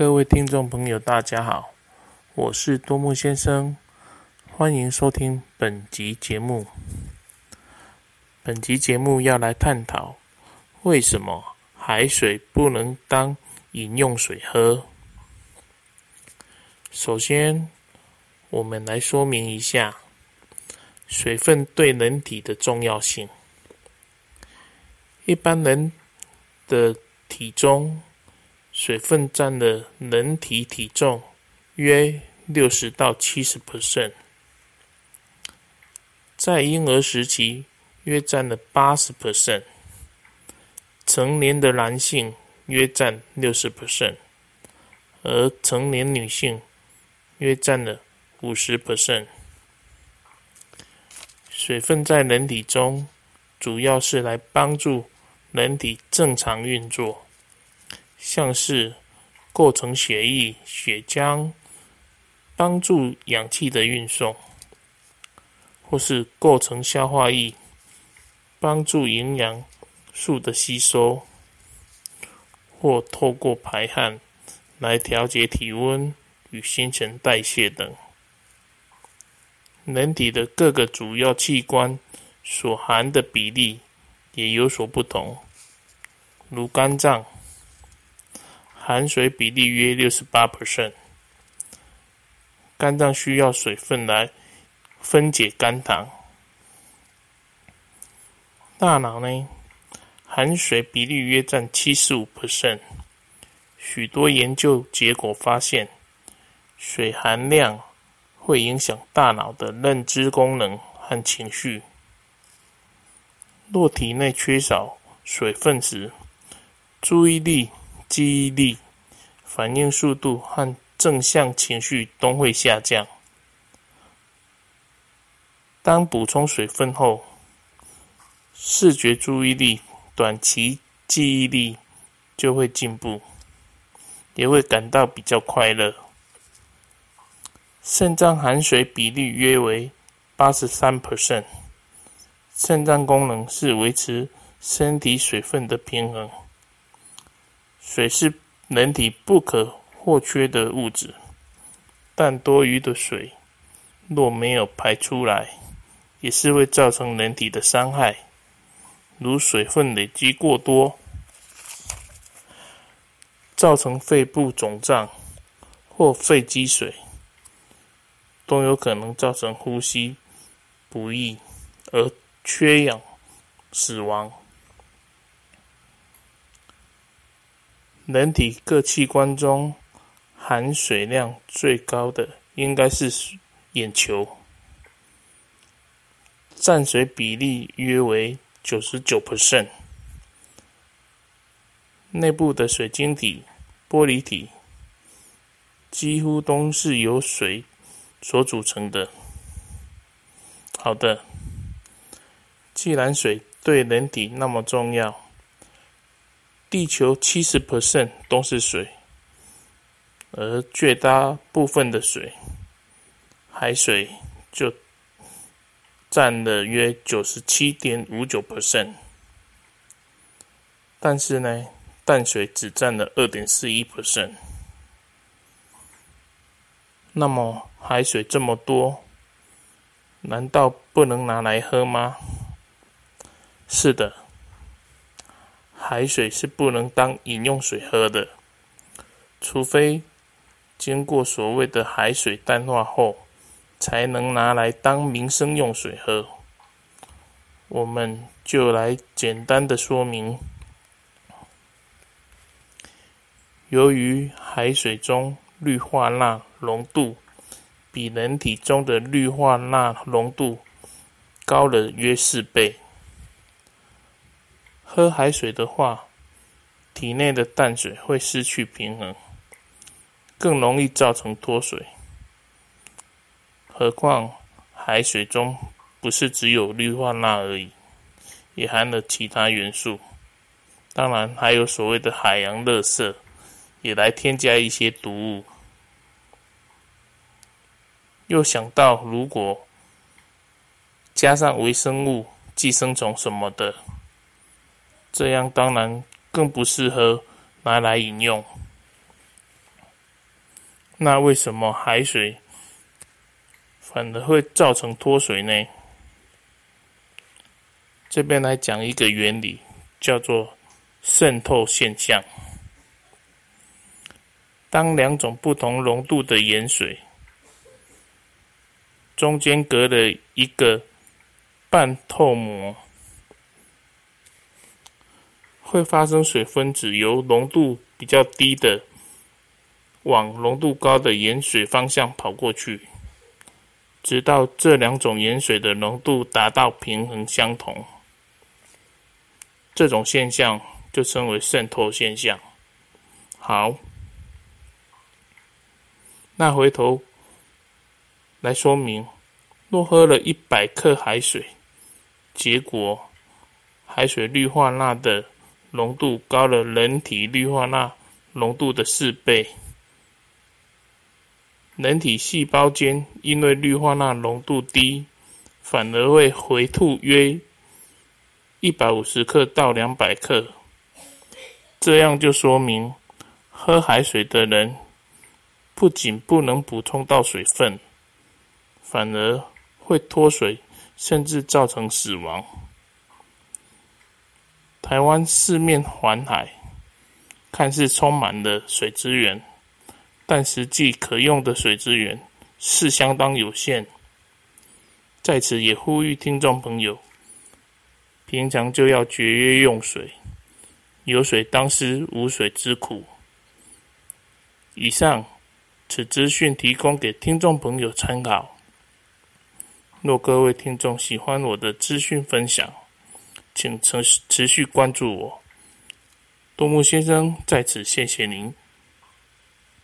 各位听众朋友，大家好，我是多木先生，欢迎收听本集节目。本集节目要来探讨为什么海水不能当饮用水喝。首先，我们来说明一下水分对人体的重要性。一般人的体重。水分占了人体体重约六十到七十 percent，在婴儿时期约占了八十 percent，成年的男性约占六十 percent，而成年女性约占了五十 percent。水分在人体中主要是来帮助人体正常运作。像是构成血液、血浆，帮助氧气的运送；或是构成消化液，帮助营养素的吸收；或透过排汗来调节体温与新陈代谢等。人体的各个主要器官所含的比例也有所不同，如肝脏。含水比例约六十八 percent，肝脏需要水分来分解肝糖。大脑呢，含水比例约占七十五 percent。许多研究结果发现，水含量会影响大脑的认知功能和情绪。若体内缺少水分时，注意力。记忆力、反应速度和正向情绪都会下降。当补充水分后，视觉注意力、短期记忆力就会进步，也会感到比较快乐。肾脏含水比例约为八十三 percent，肾脏功能是维持身体水分的平衡。水是人体不可或缺的物质，但多余的水若没有排出来，也是会造成人体的伤害，如水分累积过多，造成肺部肿胀或肺积水，都有可能造成呼吸不易而缺氧死亡。人体各器官中含水量最高的应该是眼球，占水比例约为九十九 percent。内部的水晶体、玻璃体几乎都是由水所组成的。好的，既然水对人体那么重要。地球七十 percent 都是水，而绝大部分的水，海水就占了约九十七点五九 percent。但是呢，淡水只占了二点四一 percent。那么海水这么多，难道不能拿来喝吗？是的。海水是不能当饮用水喝的，除非经过所谓的海水淡化后，才能拿来当民生用水喝。我们就来简单的说明：由于海水中氯化钠浓度比人体中的氯化钠浓度高了约四倍。喝海水的话，体内的淡水会失去平衡，更容易造成脱水。何况海水中不是只有氯化钠而已，也含了其他元素，当然还有所谓的海洋垃圾，也来添加一些毒物。又想到，如果加上微生物、寄生虫什么的。这样当然更不适合拿来饮用。那为什么海水反而会造成脱水呢？这边来讲一个原理，叫做渗透现象。当两种不同浓度的盐水中间隔了一个半透膜，会发生水分子由浓度比较低的往浓度高的盐水方向跑过去，直到这两种盐水的浓度达到平衡相同。这种现象就称为渗透现象。好，那回头来说明，若喝了一百克海水，结果海水氯化钠的浓度高了人体氯化钠浓度的四倍，人体细胞间因为氯化钠浓度低，反而会回吐约。一百五十克到两百克，这样就说明喝海水的人不仅不能补充到水分，反而会脱水，甚至造成死亡。台湾四面环海，看似充满了水资源，但实际可用的水资源是相当有限。在此也呼吁听众朋友。平常就要节约用水，有水当思无水之苦。以上此资讯提供给听众朋友参考。若各位听众喜欢我的资讯分享，请持持续关注我。多木先生在此谢谢您。